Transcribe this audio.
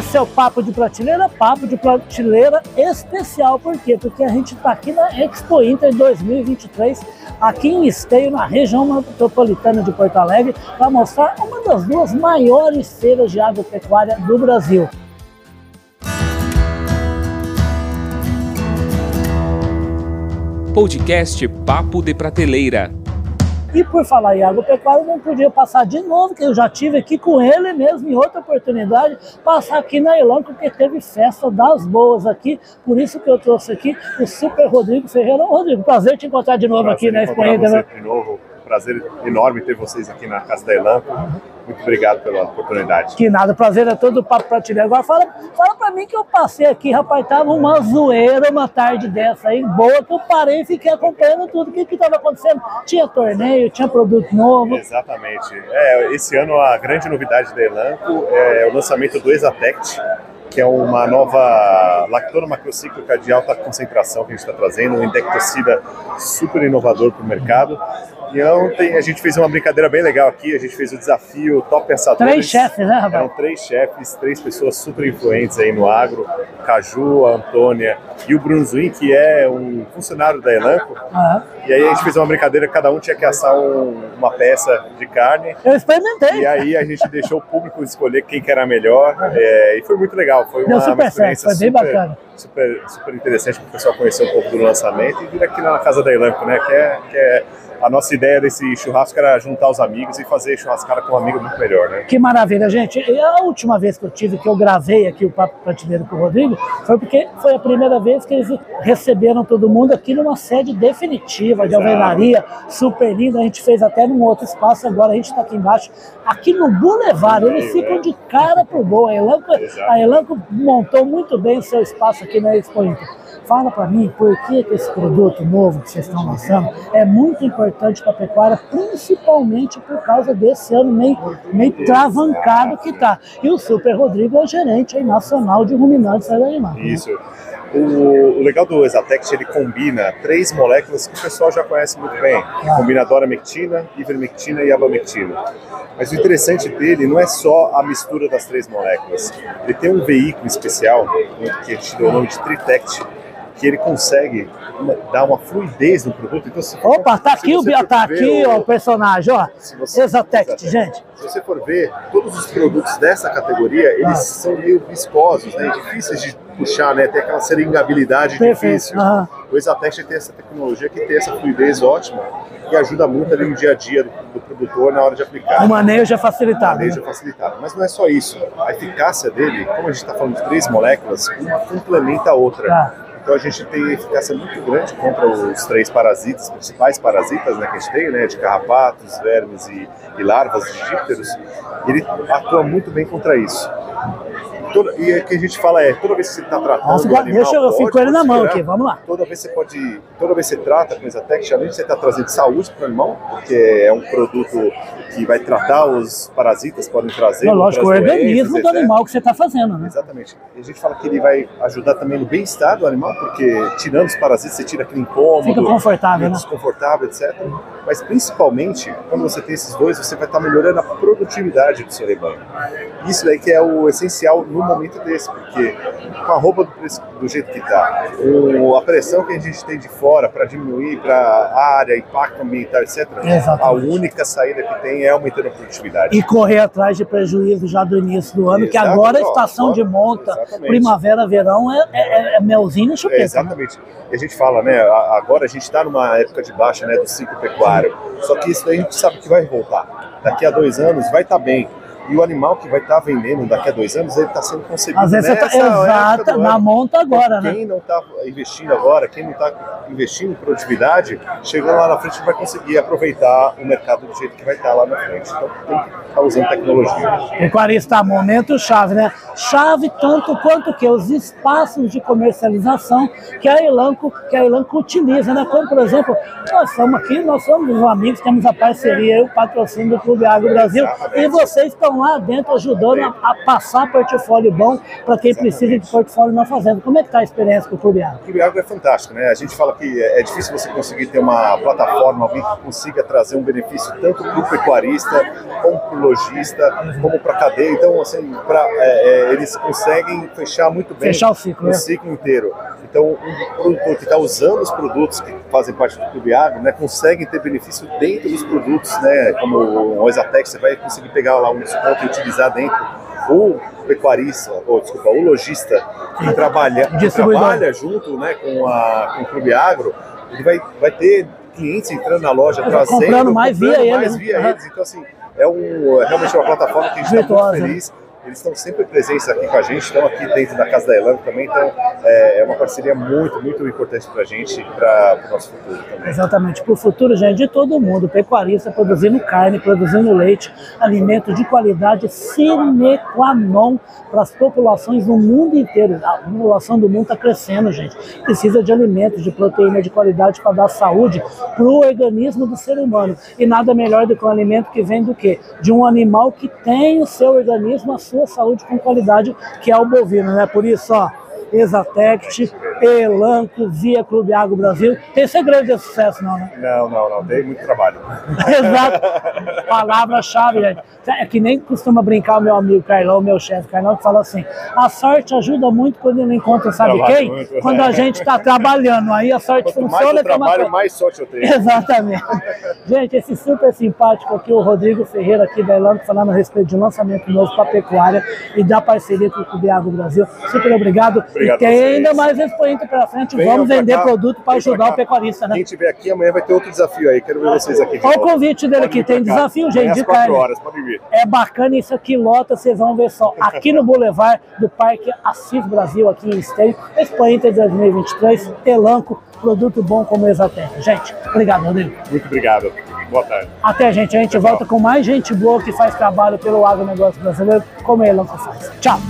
Esse é o Papo de Prateleira, Papo de Prateleira especial. Por quê? Porque a gente está aqui na Expo Inter 2023, aqui em Esteio, na região metropolitana de Porto Alegre, para mostrar uma das duas maiores feiras de agropecuária do Brasil. Podcast Papo de Prateleira. E por falar em agropecuária, não podia passar de novo, que eu já tive aqui com ele mesmo em outra oportunidade, passar aqui na Elanco, porque teve festa das boas aqui, por isso que eu trouxe aqui o Super Rodrigo Ferreira. Rodrigo, prazer te encontrar de novo prazer aqui na Expo Inter. Né? De novo, prazer enorme ter vocês aqui na casa da Elanco. Muito obrigado pela oportunidade. Que nada, prazer é todo o papo prateleiro. Agora fala, fala pra mim que eu passei aqui, rapaz, tava uma zoeira uma tarde dessa aí, boa, que eu parei e fiquei acompanhando tudo. O que que tava acontecendo? Tinha torneio, tinha produto novo. Exatamente. É, esse ano a grande novidade da Elanco é o lançamento do Exatect, que é uma nova lactona macrocíclica de alta concentração que a gente está trazendo, um indectocida super inovador para o mercado. E ontem a gente fez uma brincadeira bem legal aqui, a gente fez o desafio Top Pensadores. Três chefes, né, rapaz? Eram três chefes, três pessoas super influentes aí no agro, o Caju, a Antônia e o Bruno Zuin, que é um funcionário da Elanco. Aham. E aí a gente fez uma brincadeira, cada um tinha que assar um- uma peça de carne. Eu experimentei. E aí a gente deixou o público escolher quem que era melhor. é, e foi muito legal. Foi Deu uma, super uma experiência certo, foi bem super, bacana. Super, super interessante para o pessoal conhecer um pouco do lançamento e vir aqui na casa da Elanco, né? Que é, que é a nossa ideia desse churrasco era juntar os amigos e fazer churrascada com um amigo muito melhor, né? Que maravilha, gente. E a última vez que eu tive, que eu gravei aqui o Papo Prateleiro com o Rodrigo, foi porque foi a primeira vez que eles receberam todo mundo aqui numa sede definitiva de alvenaria, super linda. A gente fez até num outro espaço, agora a gente está aqui embaixo, aqui no Boulevard. Eles ficam é. de cara pro gol. A Elanco, Exato. a Elanco montou muito bem o seu espaço aqui na Expo Inter. Fala para mim por que esse produto novo que vocês estão lançando é muito importante para a pecuária, principalmente por causa desse ano meio, meio travancado que está. E o Super Rodrigo é o gerente aí, nacional de ruminantes da Animal. Isso. O, o legal do Exatect, ele combina três moléculas que o pessoal já conhece muito bem. Combina doramectina, ivermectina e abamectina. Mas o interessante dele não é só a mistura das três moléculas. Ele tem um veículo especial, que a gente deu o nome de Tritect, que ele consegue uma- dar uma fluidez no produto. Então, se- Opa, tá aqui o Bia, tá aqui o- o personagem, ó. Exatect, gente. Se você for ver, todos os produtos dessa categoria, eles Ah. são meio viscosos, né? Difíceis de puxar, né? Tem aquela seringabilidade Perfeito. difícil. O Exatect tem essa tecnologia que tem essa fluidez ótima e ajuda muito ali no dia a dia do, do produtor na hora de aplicar. O manejo é facilitado. né? Manejo facilitado. Mas não é só isso. A eficácia dele, como a gente está falando de três moléculas, uma complementa a outra. Tá. Então a gente tem eficácia muito grande contra os três parasitas, principais parasitas né, que a gente tem, né, de carrapatos, vermes e, e larvas de dípteros. Ele atua muito bem contra isso. Toda- e o que a gente fala é, toda vez que você está tratando Nossa, animal, deixa eu, fico com ele na mão considerar- aqui, vamos lá. Toda vez você pode, toda vez que você trata com Exatec, além de você estar trazendo saúde para o animal, porque é um produto que vai tratar os parasitas, podem trazer. Não, lógico, o organismo doenças, do animal que você está fazendo, né? Exatamente. E a gente fala que ele vai ajudar também no bem-estar do animal, porque tirando os parasitas, você tira aquele incômodo, Fica confortável, né? desconfortável, etc. Mas principalmente, quando você tem esses dois, você vai estar melhorando a produtividade do seu rebanho. Isso daí que é o essencial no momento desse, porque com a roupa do, preço- do jeito que está, a pressão que a gente tem de fora para diminuir para a área, impacto ambiental, etc., Exatamente. a única saída que tem é aumentando a produtividade. E correr atrás de prejuízo já do início do ano, que agora a estação ó, de monta, exatamente. primavera, verão, é, é- é melzinho e É, chupeta. né? exatamente. E a gente fala, né? Agora a gente está numa época de baixa, né? Do ciclo pecuário. Só que isso daí a gente sabe que vai voltar. Daqui a dois anos vai estar bem. E o animal que vai estar vendendo daqui a dois anos, ele está sendo concebido Às vezes você tá nessa época exata, na monta agora, né? Quem não está investindo agora, quem não está investindo em produtividade, chegando lá na frente vai conseguir aproveitar o mercado do jeito que vai estar lá na frente. Então tem que estar usando tecnologia. Pecuarista, momento chave, né? Chave tanto quanto que os espaços de comercialização que a Elanco, que a Elanco utiliza, né? Como, por exemplo, nós somos aqui, nós somos os amigos, temos a parceria e o patrocínio do Clube Agro Brasil Exatamente. e vocês estão lá dentro ajudando a, a passar portfólio bom para quem precisa de portfólio na fazenda. Como é que está a experiência com o Clube Agro? O Clube Agro é fantástico, né? A gente fala que é, é difícil você conseguir ter uma plataforma, alguém que consiga trazer um benefício tanto para o pecuarista, como para o lojista, como para a cadeia. Então, assim, pra, é, é, eles conseguem fechar muito bem fechar o ciclo, o né? ciclo inteiro. Então, um produtor que está usando os produtos que fazem parte do Clube Agro, né, consegue ter benefício dentro dos produtos, né, como o Exatec, você vai conseguir pegar lá um desconto e utilizar dentro. O pecuarista, ou desculpa, o lojista que trabalha, que trabalha junto né, com, a, com o Clube Agro, ele vai, vai ter clientes entrando na loja, trazendo, comprando mais via comprando ele, mais né? via Aham. eles. Então, assim, é, um, é realmente uma plataforma que a gente está muito né? feliz. Eles estão sempre presentes aqui com a gente, estão aqui dentro da casa da Elanco também, então é, é uma parceria muito, muito importante para a gente para o nosso futuro também. Exatamente, para o futuro, gente, de todo mundo, pecuarista produzindo carne, produzindo leite, alimento de qualidade sine qua non para as populações no mundo inteiro. A população do mundo está crescendo, gente. Precisa de alimentos, de proteína de qualidade para dar saúde para o organismo do ser humano. E nada melhor do que um alimento que vem do quê? De um animal que tem o seu organismo, sua saúde com qualidade, que é o bovino, né? Por isso, ó, Exatect, Elanco, Via Clube Agro Brasil. Tem segredo de sucesso, não, né? Não, não, não, tem muito trabalho. Exato. Palavra-chave, gente. É que nem costuma brincar o meu amigo Carlão, meu chefe Carlão, que fala assim: a sorte ajuda muito quando ele encontra, sabe Trabalho quem? muito. Quando a gente está trabalhando. Aí a sorte Quanto mais funciona. eu tem uma trabalho, coisa. mais sorte eu tenho. Exatamente. Gente, esse super simpático aqui, o Rodrigo Ferreira aqui da Elanco, falando a respeito de um lançamento novo para a pecuária e da parceria com o Clube Agro Brasil. Super obrigado. Obrigado e tem ainda mais expoente pela frente. Venham Vamos vender cá, produto para ajudar o pecuarista, né? Quem estiver aqui amanhã vai ter outro desafio aí. Quero ver vocês aqui. Olha o convite dele aqui, tem cá. desafio, gente, de horas, podem vir. É bacana isso aqui, lota, vocês vão ver só. Aqui no Boulevard do Parque Assis Brasil, aqui em Esteio, Expo Inter 2023, Elanco, produto bom como Exatec. Gente, obrigado, Rodrigo. Muito obrigado. Boa tarde. Até, gente. A gente volta com mais gente boa que faz trabalho pelo agronegócio brasileiro, como a Elanco faz. Tchau.